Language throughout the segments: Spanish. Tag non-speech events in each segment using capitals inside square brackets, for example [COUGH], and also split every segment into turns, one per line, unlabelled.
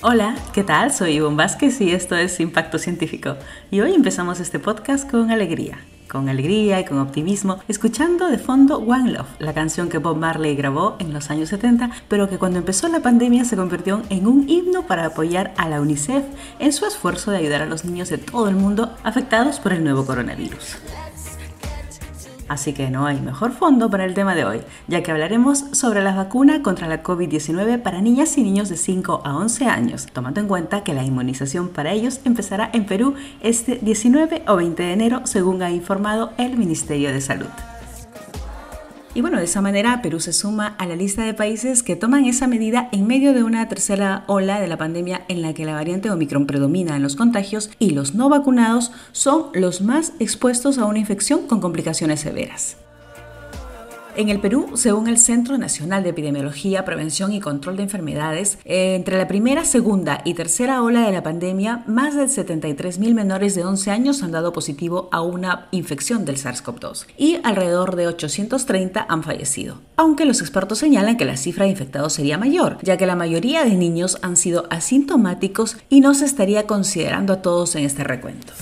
Hola, ¿qué tal? Soy Ivonne Vázquez y esto es Impacto Científico. Y hoy empezamos este podcast con alegría con alegría y con optimismo, escuchando de fondo One Love, la canción que Bob Marley grabó en los años 70, pero que cuando empezó la pandemia se convirtió en un himno para apoyar a la UNICEF en su esfuerzo de ayudar a los niños de todo el mundo afectados por el nuevo coronavirus. Así que no hay mejor fondo para el tema de hoy, ya que hablaremos sobre la vacuna contra la COVID-19 para niñas y niños de 5 a 11 años, tomando en cuenta que la inmunización para ellos empezará en Perú este 19 o 20 de enero, según ha informado el Ministerio de Salud. Y bueno, de esa manera Perú se suma a la lista de países que toman esa medida en medio de una tercera ola de la pandemia en la que la variante Omicron predomina en los contagios y los no vacunados son los más expuestos a una infección con complicaciones severas. En el Perú, según el Centro Nacional de Epidemiología, Prevención y Control de Enfermedades, entre la primera, segunda y tercera ola de la pandemia, más de 73.000 menores de 11 años han dado positivo a una infección del SARS-CoV-2 y alrededor de 830 han fallecido. Aunque los expertos señalan que la cifra de infectados sería mayor, ya que la mayoría de niños han sido asintomáticos y no se estaría considerando a todos en este recuento.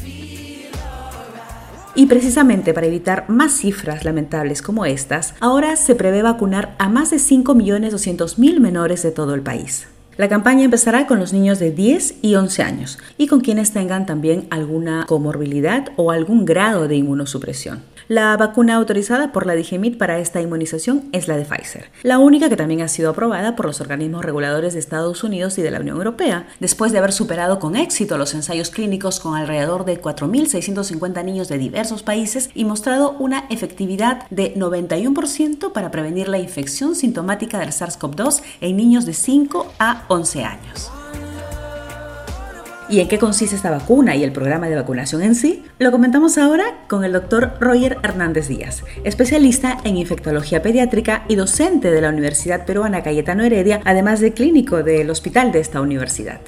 Y precisamente para evitar más cifras lamentables como estas, ahora se prevé vacunar a más de 5.200.000 menores de todo el país. La campaña empezará con los niños de 10 y 11 años y con quienes tengan también alguna comorbilidad o algún grado de inmunosupresión. La vacuna autorizada por la DIGEMIT para esta inmunización es la de Pfizer, la única que también ha sido aprobada por los organismos reguladores de Estados Unidos y de la Unión Europea, después de haber superado con éxito los ensayos clínicos con alrededor de 4.650 niños de diversos países y mostrado una efectividad de 91% para prevenir la infección sintomática del SARS-CoV-2 en niños de 5 a 11 años. ¿Y en qué consiste esta vacuna y el programa de vacunación en sí? Lo comentamos ahora con el doctor Roger Hernández Díaz, especialista en infectología pediátrica y docente de la Universidad Peruana Cayetano Heredia, además de clínico del hospital de esta universidad.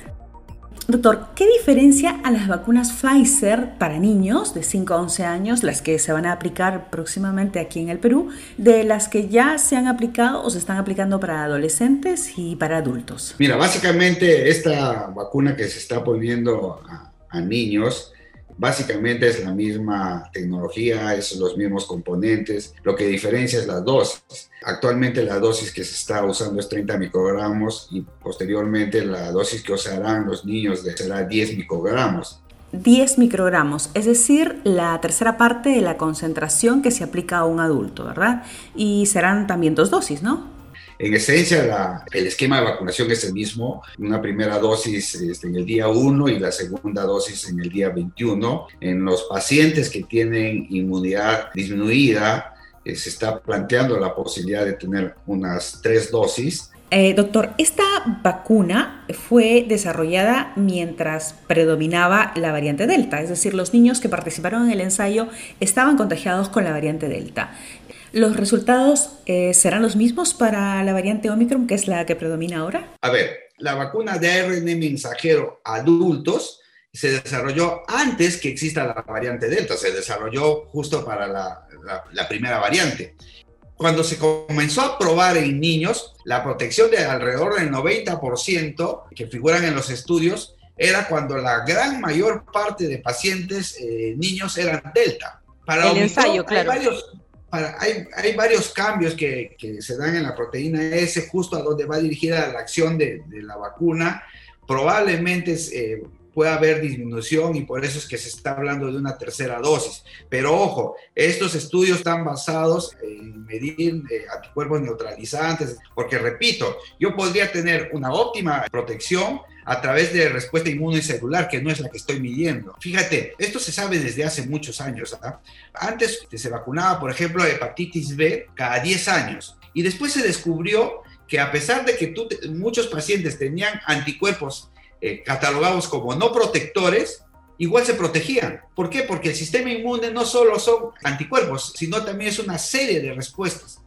Doctor, ¿qué diferencia a las vacunas Pfizer para niños de 5 a 11 años, las que se van a aplicar próximamente aquí en el Perú, de las que ya se han aplicado o se están aplicando para adolescentes y para adultos?
Mira, básicamente esta vacuna que se está poniendo a, a niños Básicamente es la misma tecnología, es los mismos componentes, lo que diferencia es la dosis. Actualmente la dosis que se está usando es 30 microgramos y posteriormente la dosis que usarán los niños será 10 microgramos.
10 microgramos, es decir, la tercera parte de la concentración que se aplica a un adulto, ¿verdad? Y serán también dos dosis, ¿no?
En esencia, el esquema de vacunación es el mismo, una primera dosis este, en el día 1 y la segunda dosis en el día 21. En los pacientes que tienen inmunidad disminuida, eh, se está planteando la posibilidad de tener unas tres dosis.
Eh, doctor, esta vacuna fue desarrollada mientras predominaba la variante Delta, es decir, los niños que participaron en el ensayo estaban contagiados con la variante Delta. ¿Los resultados eh, serán los mismos para la variante Omicron, que es la que predomina ahora?
A ver, la vacuna de ARN mensajero adultos se desarrolló antes que exista la variante Delta, se desarrolló justo para la, la primera variante. Cuando se comenzó a probar en niños, la protección de alrededor del 90% que figuran en los estudios era cuando la gran mayor parte de pacientes eh, niños eran Delta.
Para el ensayo, claro.
Hay varios, hay, varios cambios que, se dan en la proteína S, justo a donde va dirigida la acción de, la vacuna. Probablemente eh, pueda haber disminución y por eso es que se está hablando de una tercera dosis. Pero ojo, estos estudios están basados en medir eh, anticuerpos neutralizantes, porque repito, yo podría tener una óptima protección a través de respuesta inmunocelular, que no es la que estoy midiendo. Fíjate, esto se sabe desde hace muchos años. ¿ah? Antes se vacunaba, por ejemplo, hepatitis B cada 10 años y después se descubrió que a pesar de que muchos pacientes tenían anticuerpos eh, catalogados como no protectores, igual se protegían. ¿Por qué? Porque el sistema inmune no solo son anticuerpos, sino también es una serie de respuestas.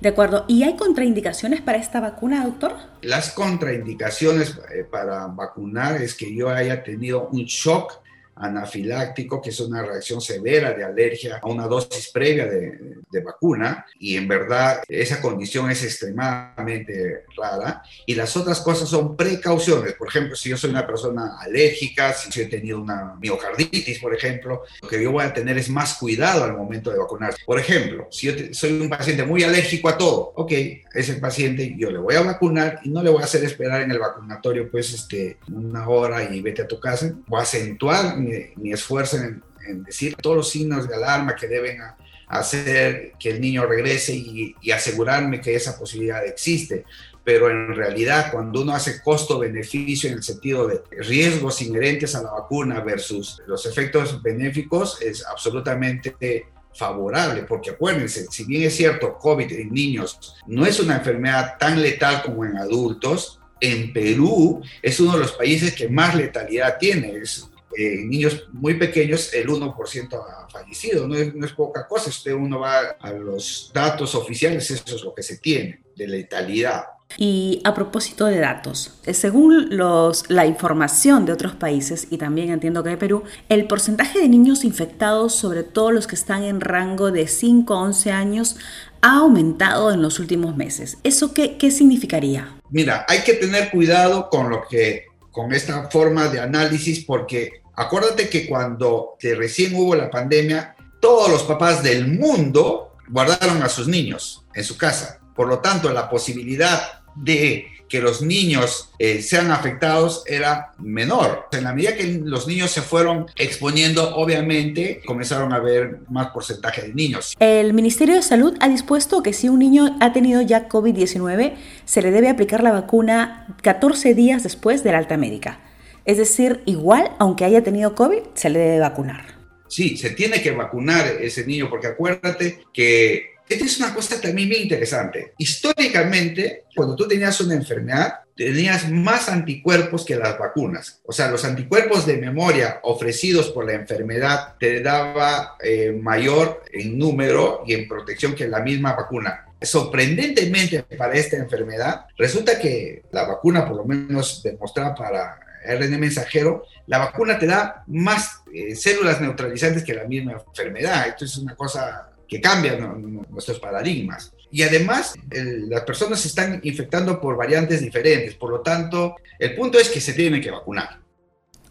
De acuerdo. ¿Y hay contraindicaciones para esta vacuna, doctor?
Las contraindicaciones eh, para vacunar es que yo haya tenido un shock anafiláctico, que es una reacción severa de alergia a una dosis previa de, vacuna, y en verdad esa condición es extremadamente rara. Y las otras cosas son precauciones. Por ejemplo, si yo soy una persona alérgica, si he tenido una miocarditis, por ejemplo, lo que yo voy a tener es más cuidado al momento de vacunar. Por ejemplo, si yo soy un paciente muy alérgico a todo, ok, ese paciente yo le voy a vacunar y no le voy a hacer esperar en el vacunatorio pues este, una hora y vete a tu casa. Voy a acentuar mi, esfuerzo en, decir todos los signos de alarma que deben hacer que el niño regrese y, asegurarme que esa posibilidad existe pero en realidad cuando uno hace costo-beneficio en el sentido de riesgos inherentes a la vacuna versus los efectos benéficos, es absolutamente favorable, porque acuérdense, si bien es cierto, COVID en niños no es una enfermedad tan letal como en adultos, en Perú es uno de los países que más letalidad tiene. Es, en niños muy pequeños el 1% ha fallecido, no es, no es poca cosa, usted uno va a los datos oficiales, eso es lo que se tiene de letalidad.
Y a propósito de datos, eh, según los, la información de otros países, y también entiendo que de Perú, el porcentaje de niños infectados, sobre todo los que están en rango de 5 a 11 años, ha aumentado en los últimos meses. ¿Eso qué, qué significaría?
Mira, hay que tener cuidado con lo que con esta forma de análisis porque acuérdate que cuando recién hubo la pandemia, todos los papás del mundo guardaron a sus niños en su casa. Por lo tanto, la posibilidad de que los niños eh, sean afectados era menor. En la medida que los niños se fueron exponiendo, obviamente comenzaron a haber más porcentaje de niños.
El Ministerio de Salud ha dispuesto que si un niño ha tenido ya COVID-19, se le debe aplicar la vacuna 14 días después de la alta médica. Es decir, igual, aunque haya tenido COVID, se le debe vacunar.
Sí, se tiene que vacunar ese niño porque acuérdate que esta es una cosa también muy interesante. Históricamente, cuando tú tenías una enfermedad, tenías más anticuerpos que las vacunas. O sea, los anticuerpos de memoria ofrecidos por la enfermedad te daba eh, mayor en número y en protección que la misma vacuna. Sorprendentemente para esta enfermedad, resulta que la vacuna, por lo menos demostrada para RN mensajero, la vacuna te da más eh, células neutralizantes que la misma enfermedad. Esto es una cosa que cambian nuestros paradigmas. Y además, las personas se están infectando por variantes diferentes, por lo tanto, el punto es que se tienen que vacunar.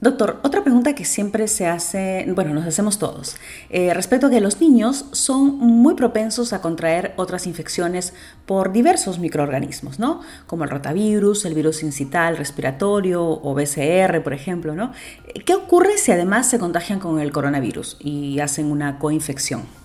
Doctor, otra pregunta que siempre se hace, bueno, nos hacemos todos, eh, respecto a que los niños son muy propensos a contraer otras infecciones por diversos microorganismos, ¿no? Como el rotavirus, el virus incital respiratorio o BCR, por ejemplo, ¿no? ¿Qué ocurre si además se contagian con el coronavirus y hacen una coinfección?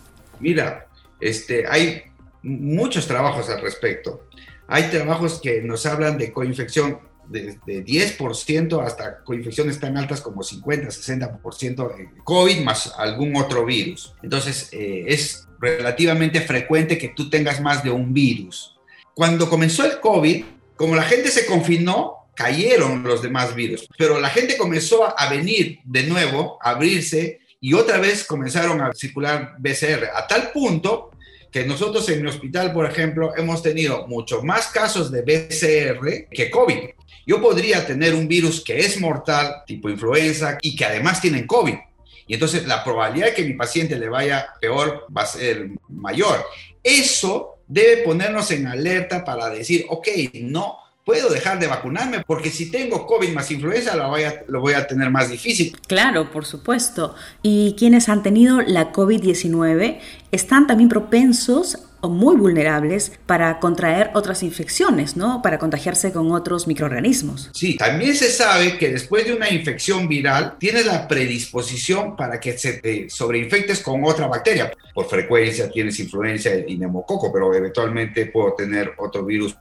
Mira, este, hay muchos trabajos al respecto. Hay trabajos que nos hablan de coinfección de, 10% hasta coinfecciones tan altas como 50, 60% en COVID más algún otro virus. Entonces, eh, es relativamente frecuente que tú tengas más de un virus. Cuando comenzó el COVID, como la gente se confinó, cayeron los demás virus, pero la gente comenzó a venir de nuevo, a abrirse y otra vez comenzaron a circular BCR, a tal punto que nosotros en mi hospital, por ejemplo, hemos tenido muchos más casos de BCR que COVID. Yo podría tener un virus que es mortal, tipo influenza, y que además tienen COVID. Y entonces la probabilidad de que mi paciente le vaya peor va a ser mayor. Eso debe ponernos en alerta para decir, ok, no, puedo dejar de vacunarme porque si tengo COVID más influenza lo voy, a, lo voy a tener más difícil.
Claro, por supuesto. Y quienes han tenido la COVID-19 están también propensos o muy vulnerables para contraer otras infecciones, ¿no? Para contagiarse con otros microorganismos.
Sí, también se sabe que después de una infección viral tienes la predisposición para que se te sobreinfectes con otra bacteria. Por frecuencia tienes influencia y neumococo, pero eventualmente puedo tener otro virus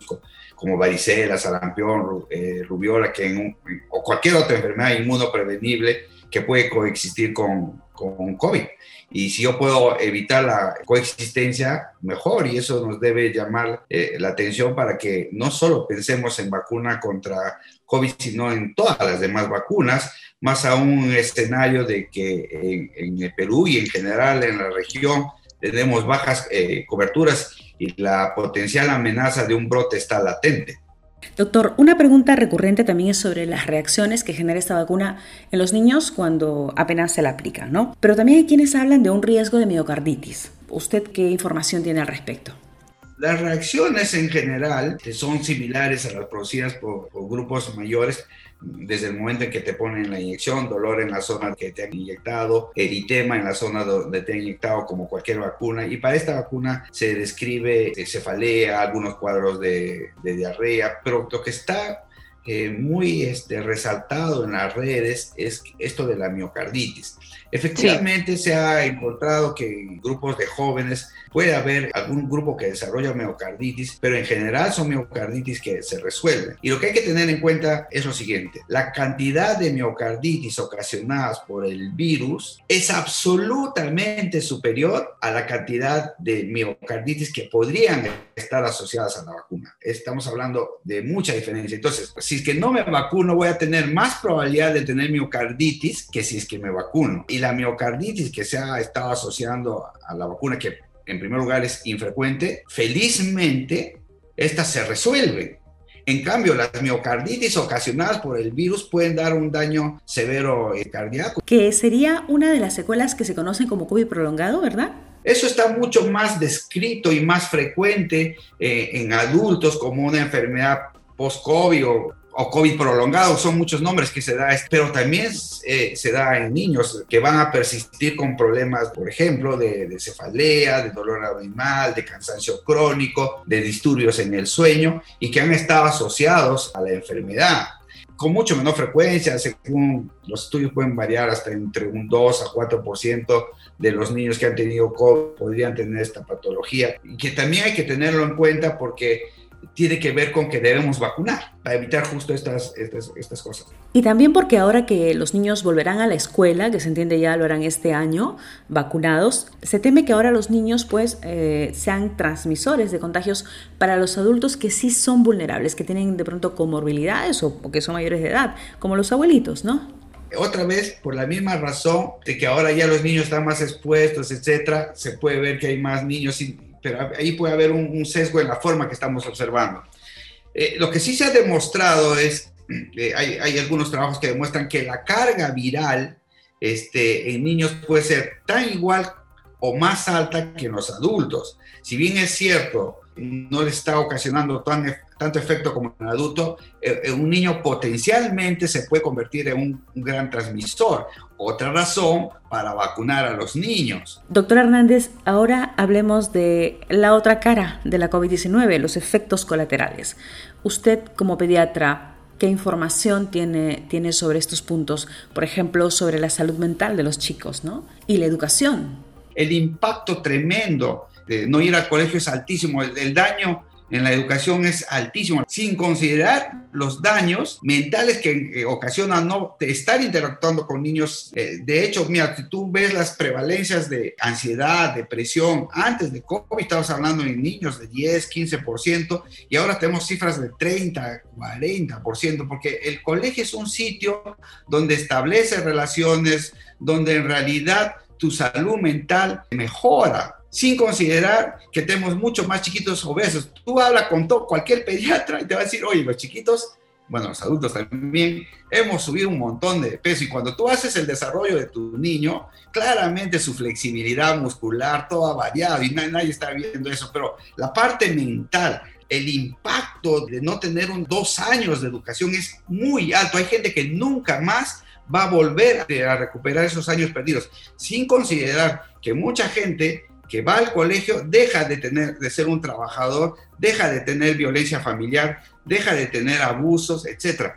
como varicela, sarampión, eh, rubiola, que o cualquier otra enfermedad inmunoprevenible que puede coexistir con, con COVID. Y si yo puedo evitar la coexistencia, mejor. Y eso nos debe llamar eh, la atención para que no solo pensemos en vacuna contra COVID, sino en todas las demás vacunas, más aún un escenario de que en, el Perú y en general en la región tenemos bajas eh, coberturas y la potencial amenaza de un brote está latente.
Doctor, una pregunta recurrente también es sobre las reacciones que genera esta vacuna en los niños cuando apenas se la aplica, ¿no? Pero también hay quienes hablan de un riesgo de miocarditis. ¿Usted qué información tiene al respecto?
Las reacciones en general son similares a las producidas por, grupos mayores desde el momento en que te ponen la inyección, dolor en la zona que te han inyectado, eritema en la zona donde te han inyectado como cualquier vacuna. Y para esta vacuna se describe cefalea, algunos cuadros de, de diarrea, pero lo que está eh, muy este, resaltado en las redes es esto de la miocarditis. Efectivamente se ha encontrado que en grupos de jóvenes puede haber algún grupo que desarrolla miocarditis, pero en general son miocarditis que se resuelven. Y lo que hay que tener en cuenta es lo siguiente, la cantidad de miocarditis ocasionadas por el virus es absolutamente superior a la cantidad de miocarditis que podrían estar asociadas a la vacuna. Estamos hablando de mucha diferencia. Entonces, si es que no me vacuno, voy a tener más probabilidad de tener miocarditis que si es que me vacuno. Y la miocarditis que se ha estado asociando a la vacuna, que en primer lugar es infrecuente, felizmente estas se resuelven. En cambio, las miocarditis ocasionadas por el virus pueden dar un daño severo eh, cardíaco.
Que sería una de las secuelas que se conocen como COVID prolongado, ¿verdad?
Eso está mucho más descrito y más frecuente eh, en adultos como una enfermedad post-COVID o o COVID prolongado, son muchos nombres que se da, pero también eh, se da en niños que van a persistir con problemas, por ejemplo, de, cefalea, de dolor abdominal, de cansancio crónico, de disturbios en el sueño y que han estado asociados a la enfermedad con mucho menor frecuencia, según los estudios pueden variar hasta entre un 2 a 4% de los niños que han tenido COVID podrían tener esta patología y que también hay que tenerlo en cuenta porque tiene que ver con que debemos vacunar para evitar justo estas, estas, cosas.
Y también porque ahora que los niños volverán a la escuela, que se entiende ya lo harán este año, vacunados, se teme que ahora los niños pues eh, sean transmisores de contagios para los adultos que sí son vulnerables, que tienen de pronto comorbilidades o, o que son mayores de edad, como los abuelitos, ¿no?
otra vez, por la misma razón de que ahora ya los niños están más expuestos, etcétera, se puede ver que hay más niños pero ahí puede haber un, sesgo en la forma que estamos observando. Eh, lo que sí se ha demostrado es, [CLEARS THROAT] eh, hay, algunos trabajos que demuestran que la carga viral este, en niños puede ser tan igual o más alta que en los adultos. Si bien es cierto, no le está ocasionando tan, tanto efecto como en adulto, eh, un niño potencialmente se puede convertir en un, un, gran transmisor. Otra razón para vacunar a los niños.
Doctor Hernández, ahora hablemos de la otra cara de la COVID-19, los efectos colaterales. Usted como pediatra, ¿qué información tiene, tiene sobre estos puntos? Por ejemplo, sobre la salud mental de los chicos ¿no? y la educación.
El impacto tremendo de no ir al colegio es altísimo, el, daño en la educación es altísimo, sin considerar los daños mentales que ocasionan no estar interactuando con niños. Eh, de hecho, mira, si tú ves las prevalencias de ansiedad, depresión, antes de COVID estabas hablando en niños de 10, 15%, y ahora tenemos cifras de 30, 40%, porque el colegio es un sitio donde establece relaciones, donde en realidad tu salud mental mejora sin considerar que tenemos mucho más chiquitos obesos. Tú hablas con todo, cualquier pediatra y te va a decir, oye, los chiquitos, bueno, los adultos también, hemos subido un montón de peso y cuando tú haces el desarrollo de tu niño, claramente su flexibilidad muscular, todo ha variado y nadie, está viendo eso, pero la parte mental, el impacto de no tener un, dos años de educación es muy alto. Hay gente que nunca más va a volver a recuperar esos años perdidos, sin considerar que mucha gente que va al colegio deja de, tener, de ser un trabajador, deja de tener violencia familiar, deja de tener abusos, etc.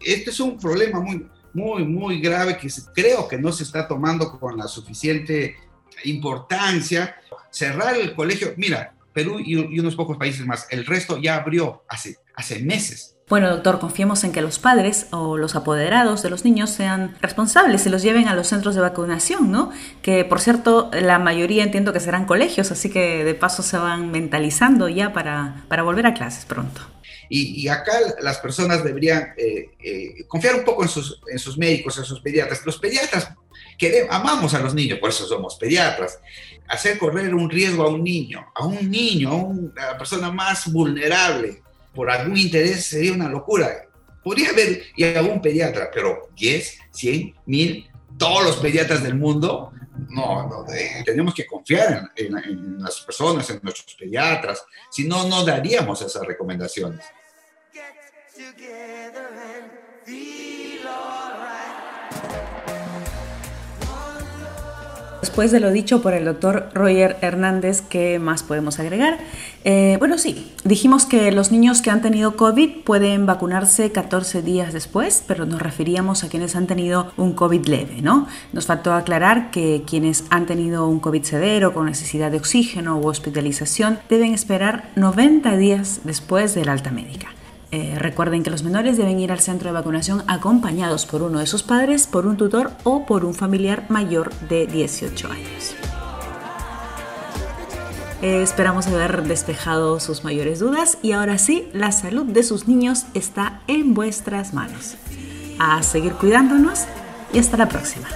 Este es un problema muy, muy, muy grave que creo que no se está tomando con la suficiente importancia. Cerrar el colegio, mira, Perú y, unos pocos países más. El resto ya abrió hace, hace meses.
Bueno, doctor, confiemos en que los padres o los apoderados de los niños sean responsables y los lleven a los centros de vacunación, ¿no? Que, por cierto, la mayoría entiendo que serán colegios, así que de paso se van mentalizando ya para, para volver a clases pronto.
Y, acá las personas deberían eh, eh, confiar un poco en sus, en sus médicos, en sus pediatras. Los pediatras queremos, amamos a los niños, por eso somos pediatras. Hacer correr un riesgo a un niño, a un niño, a, la persona más vulnerable, por algún interés sería una locura. Podría haber y algún pediatra, pero 10, 100, 1000, todos los pediatras del mundo, no, no tenemos que confiar en, en, las personas, en nuestros pediatras, si no, no daríamos esas recomendaciones.
Después de lo dicho por el doctor Roger Hernández, ¿qué más podemos agregar? Eh, bueno, sí, dijimos que los niños que han tenido COVID pueden vacunarse 14 días después, pero nos referíamos a quienes han tenido un COVID leve, ¿no? Nos faltó aclarar que quienes han tenido un COVID severo con necesidad de oxígeno u hospitalización deben esperar 90 días después del alta médica. Eh, recuerden que los menores deben ir al centro de vacunación acompañados por uno de sus padres, por un tutor o por un familiar mayor de 18 años. Eh, esperamos haber despejado sus mayores dudas y ahora sí, la salud de sus niños está en vuestras manos. A seguir cuidándonos y hasta la próxima.